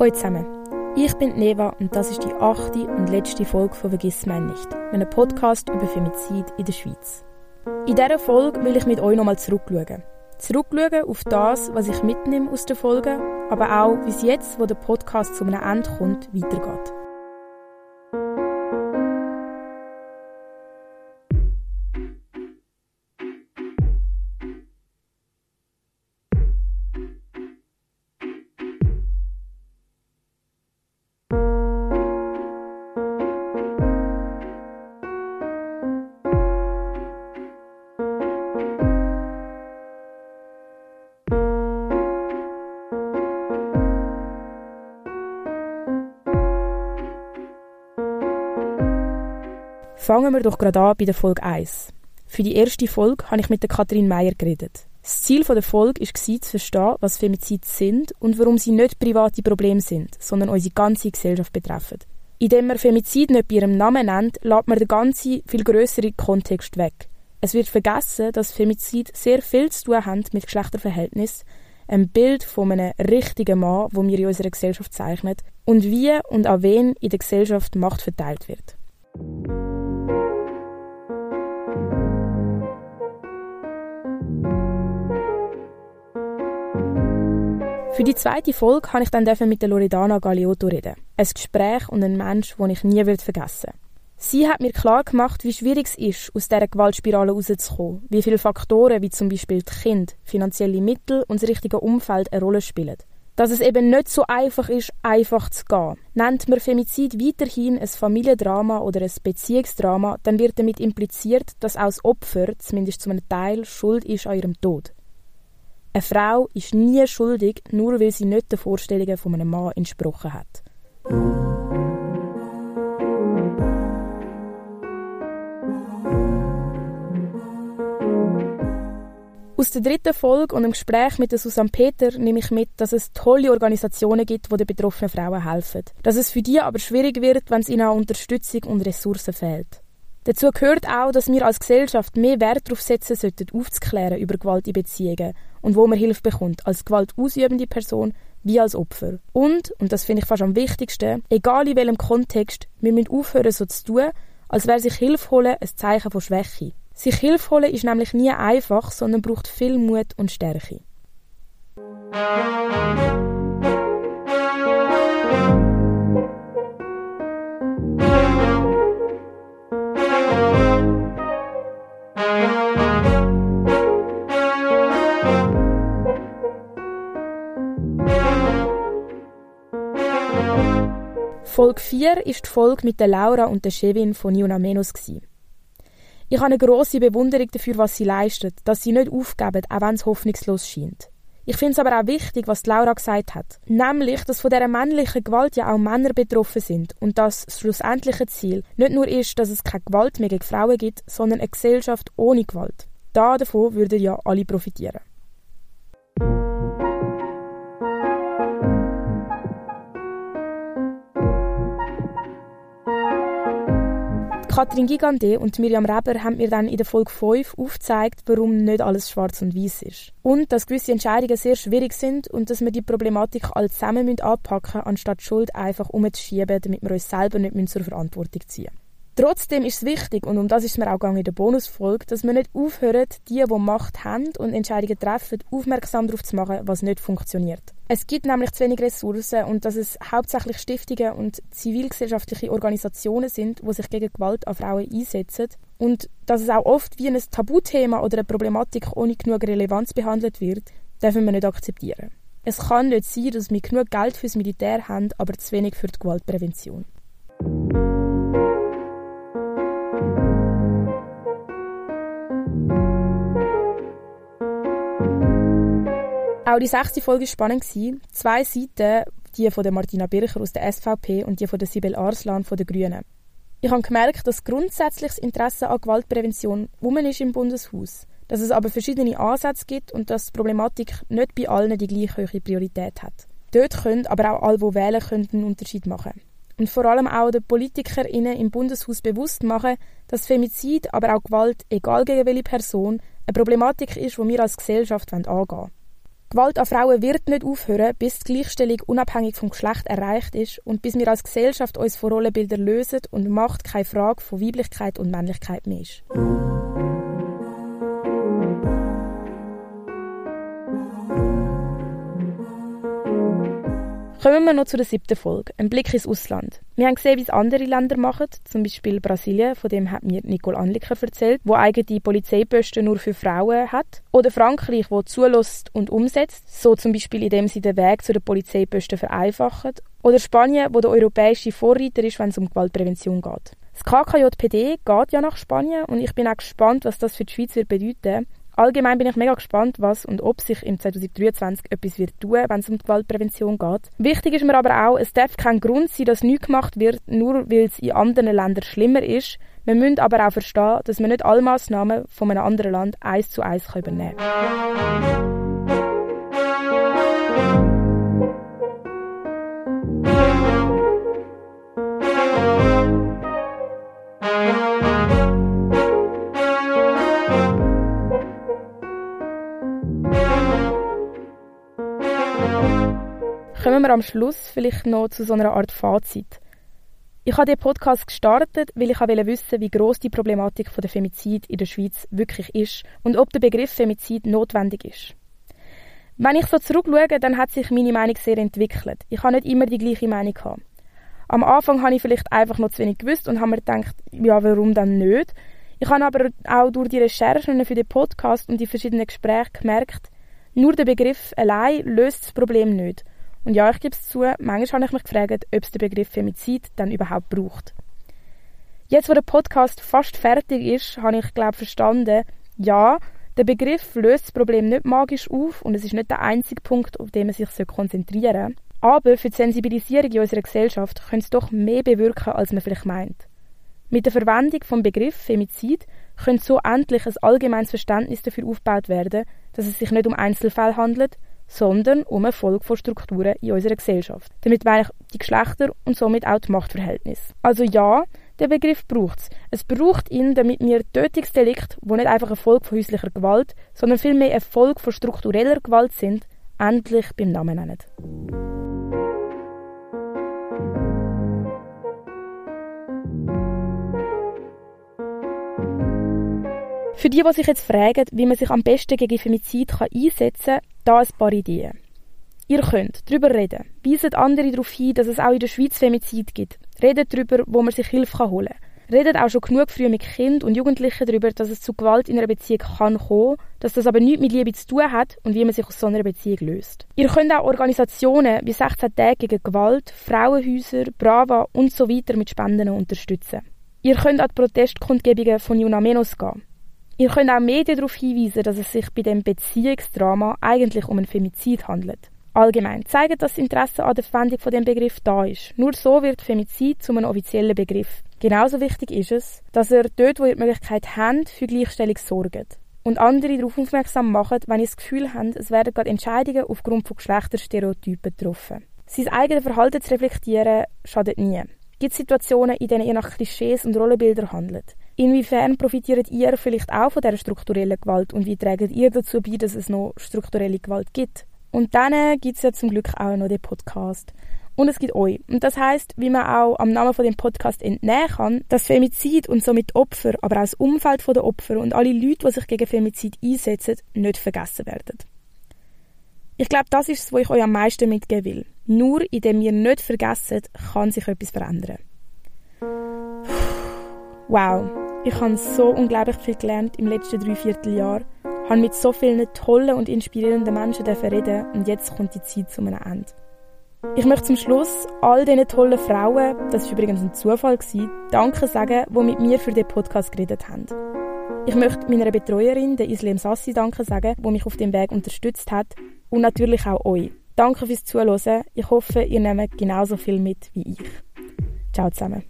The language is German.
Hallo zusammen. Ich bin Neva und das ist die achte und letzte Folge von «Vergiss mein nicht», einem Podcast über Femizid in der Schweiz. In dieser Folge will ich mit euch nochmal zurückschauen. Zurückschauen auf das, was ich mitnehme aus der Folge, aber auch, wie es jetzt, wo der Podcast zu einem Ende kommt, weitergeht. Fangen wir doch gerade an bei der Folge 1. Für die erste Folge habe ich mit der Katrin Meyer geredet. Das Ziel der Folge war zu verstehen, was Femizide sind und warum sie nicht private Probleme sind, sondern unsere ganze Gesellschaft betreffen. Indem man Femizid nicht bei ihrem Namen nennt, lässt man den ganzen, viel grösseren Kontext weg. Es wird vergessen, dass Femizid sehr viel zu tun haben mit Geschlechterverhältnis, ein Bild von einem richtigen Mann, wo wir in unserer Gesellschaft zeichnen, und wie und an wen in der Gesellschaft Macht verteilt wird. Für die zweite Folge kann ich dann mit der Loredana Galiotto reden. Ein Gespräch und ein Mensch, den ich nie vergessen werde. Sie hat mir klar gemacht, wie schwierig es ist, aus dieser Gewaltspirale rauszukommen, wie viele Faktoren, wie zum Beispiel die Kinder, finanzielle Mittel und das richtige Umfeld eine Rolle spielen. Dass es eben nicht so einfach ist, einfach zu gehen. Nennt man Femizid weiterhin ein Familiendrama oder ein Beziehungsdrama, dann wird damit impliziert, dass auch das Opfer, zumindest zu einem Teil, schuld ist an ihrem Tod. Eine Frau ist nie schuldig, nur weil sie nicht den Vorstellungen von einem Mann entsprochen hat. Aus der dritten Folge und dem Gespräch mit Susanne Peter nehme ich mit, dass es tolle Organisationen gibt, die den betroffenen Frauen helfen. Dass es für die aber schwierig wird, wenn es ihnen an Unterstützung und Ressourcen fehlt. Dazu gehört auch, dass wir als Gesellschaft mehr Wert darauf setzen sollten, aufzuklären über Gewalt in Beziehungen und wo man Hilfe bekommt, als gewaltausübende Person wie als Opfer. Und, und das finde ich fast am wichtigsten, egal in welchem Kontext, wir müssen aufhören, so zu tun, als wäre sich Hilfe holen ein Zeichen von Schwäche. Sich Hilfe holen ist nämlich nie einfach, sondern braucht viel Mut und Stärke. Folge 4 ist die Folge mit der Laura und der Chevin von Niuna Menos. Ich habe eine grosse Bewunderung dafür, was sie leistet, dass sie nicht aufgeben, auch wenn es hoffnungslos scheint. Ich finde es aber auch wichtig, was Laura gesagt hat. Nämlich, dass von dieser männlichen Gewalt ja auch Männer betroffen sind und dass das schlussendliche Ziel nicht nur ist, dass es keine Gewalt mehr gegen Frauen gibt, sondern eine Gesellschaft ohne Gewalt. Da davon würden ja alle profitieren. Katrin Gigande und Miriam Reber haben mir dann in der Folge 5 aufgezeigt, warum nicht alles schwarz und weiß ist. Und dass gewisse Entscheidungen sehr schwierig sind und dass wir die Problematik alle zusammen anpacken müssen, anstatt Schuld einfach umzuschieben, damit wir uns selber nicht zur Verantwortung ziehen müssen. Trotzdem ist es wichtig, und um das ist mir auch gegangen in der Bonusfolge, dass wir nicht aufhören, die, die Macht haben und Entscheidungen treffen, aufmerksam darauf zu machen, was nicht funktioniert. Es gibt nämlich zu wenig Ressourcen und dass es hauptsächlich Stiftungen und zivilgesellschaftliche Organisationen sind, die sich gegen Gewalt an Frauen einsetzen und dass es auch oft wie ein Tabuthema oder eine Problematik ohne genug Relevanz behandelt wird, dürfen wir nicht akzeptieren. Es kann nicht sein, dass wir genug Geld fürs Militär haben, aber zu wenig für die Gewaltprävention. Auch die sechste Folge war spannend. Zwei Seiten, die von der Martina Bircher aus der SVP und die von der Sibel Arslan von den Grünen. Ich habe gemerkt, dass grundsätzliches Interesse an Gewaltprävention um ist im Bundeshaus, dass es aber verschiedene Ansätze gibt und dass die Problematik nicht bei allen die gleich hohe Priorität hat. Dort können aber auch alle, die wählen können, einen Unterschied machen. Und vor allem auch den PolitikerInnen im Bundeshaus bewusst machen, dass Femizid, aber auch Gewalt, egal gegen welche Person, eine Problematik ist, die wir als Gesellschaft angehen wollen. Gewalt an Frauen wird nicht aufhören, bis die Gleichstellung unabhängig vom Geschlecht erreicht ist und bis wir als Gesellschaft uns von Rollenbildern lösen und Macht keine Frage von Weiblichkeit und Männlichkeit mehr ist. Kommen wir noch zu der siebten Folge, ein Blick ins Ausland. Wir haben gesehen, wie es andere Länder machen, zum Beispiel Brasilien, von dem hat mir Nicole Anliker erzählt, wo eigene Polizeiposten nur für Frauen hat. Oder Frankreich, wo zulässt und umsetzt, so zum Beispiel indem sie den Weg zu den Polizeiposten vereinfachen. Oder Spanien, wo der europäische Vorreiter ist, wenn es um Gewaltprävention geht. Das KKJPD geht ja nach Spanien und ich bin auch gespannt, was das für die Schweiz wird bedeuten Allgemein bin ich mega gespannt, was und ob sich im 2023 etwas wird tun, wenn es um Gewaltprävention geht. Wichtig ist mir aber auch, es darf kein Grund sein, dass nichts gemacht wird, nur weil es in anderen Ländern schlimmer ist. Wir müssen aber auch verstehen, dass wir nicht alle Massnahmen von einem anderen Land eins zu eins übernehmen können. Kommen wir am Schluss vielleicht noch zu so einer Art Fazit. Ich habe den Podcast gestartet, weil ich wissen wissen, wie groß die Problematik der Femizid in der Schweiz wirklich ist und ob der Begriff Femizid notwendig ist. Wenn ich so zurückschaue, dann hat sich meine Meinung sehr entwickelt. Ich habe nicht immer die gleiche Meinung gehabt. Am Anfang habe ich vielleicht einfach noch zu wenig gewusst und habe mir gedacht, ja, warum dann nicht? Ich habe aber auch durch die Recherchen für den Podcast und die verschiedenen Gespräche gemerkt, nur der Begriff allein löst das Problem nicht. Und ja, ich gebe es zu, manchmal habe ich mich gefragt, ob es den Begriff Femizid dann überhaupt braucht. Jetzt, wo der Podcast fast fertig ist, habe ich, glaube verstanden, ja, der Begriff löst das Problem nicht magisch auf und es ist nicht der einzige Punkt, auf den man sich konzentrieren sollte. Aber für die Sensibilisierung in unserer Gesellschaft könnte es doch mehr bewirken, als man vielleicht meint. Mit der Verwendung vom Begriff Femizid könnte so endlich ein allgemeines Verständnis dafür aufgebaut werden, dass es sich nicht um Einzelfälle handelt, sondern um eine Folge von Strukturen in unserer Gesellschaft. Damit meine ich die Geschlechter und somit auch die Machtverhältnisse. Also ja, der Begriff braucht es. Es braucht ihn, damit wir Tötungsdelikte, wo nicht einfach eine Folge von häuslicher Gewalt, sondern vielmehr eine Folge von struktureller Gewalt sind, endlich beim Namen nennen. Für die, die sich jetzt fragen, wie man sich am besten gegen Femizid einsetzen kann, da ein paar Ideen. Ihr könnt darüber reden. Weiset andere darauf hin, dass es auch in der Schweiz Femizid gibt. Redet darüber, wo man sich Hilfe holen kann. Redet auch schon genug früh mit Kindern und Jugendlichen darüber, dass es zu Gewalt in einer Beziehung kann kommen, dass das aber nichts mit Liebe zu tun hat und wie man sich aus so einer Beziehung löst. Ihr könnt auch Organisationen wie 16 Tage gegen Gewalt, Frauenhäuser, Brava und so weiter mit Spenden unterstützen. Ihr könnt an die Protestkundgebungen von Juna Menos gehen. Ihr könnt auch Medien darauf hinweisen, dass es sich bei dem Beziehungsdrama eigentlich um ein Femizid handelt. Allgemein zeigen, dass das Interesse an der Verwendung von dem Begriff da ist. Nur so wird Femizid zu einem offiziellen Begriff. Genauso wichtig ist es, dass ihr dort, wo ihr die Möglichkeit habt, für Gleichstellung sorgt. Und andere darauf aufmerksam macht, wenn ihr das Gefühl habt, es werden gerade Entscheidungen aufgrund von Geschlechterstereotypen getroffen. Sein eigenes Verhalten zu reflektieren, schadet nie. Gibt es Situationen, in denen ihr nach Klischees und Rollenbildern handelt? Inwiefern profitiert ihr vielleicht auch von dieser strukturellen Gewalt und wie trägt ihr dazu bei, dass es noch strukturelle Gewalt gibt? Und dann gibt es ja zum Glück auch noch den Podcast. Und es gibt euch. Und das heißt, wie man auch am Namen von dem Podcast entnehmen kann, dass Femizid und somit Opfer, aber auch das Umfeld der Opfer und alle Leute, die sich gegen Femizid einsetzen, nicht vergessen werden. Ich glaube, das ist es, was ich euch am meisten mitgeben will. Nur indem ihr nicht vergessen, kann sich etwas verändern. Wow, ich habe so unglaublich viel gelernt im letzten Dreivierteljahr, habe mit so vielen tollen und inspirierenden Menschen reden und jetzt kommt die Zeit zu einem Ende. Ich möchte zum Schluss all diesen tollen Frauen, das war übrigens ein Zufall, Danke sagen, die mit mir für den Podcast geredet haben. Ich möchte meiner Betreuerin, der Islem Sassi, Danke sagen, die mich auf dem Weg unterstützt hat und natürlich auch euch. Danke fürs Zuhören. Ich hoffe, ihr nehmt genauso viel mit wie ich. Ciao zusammen.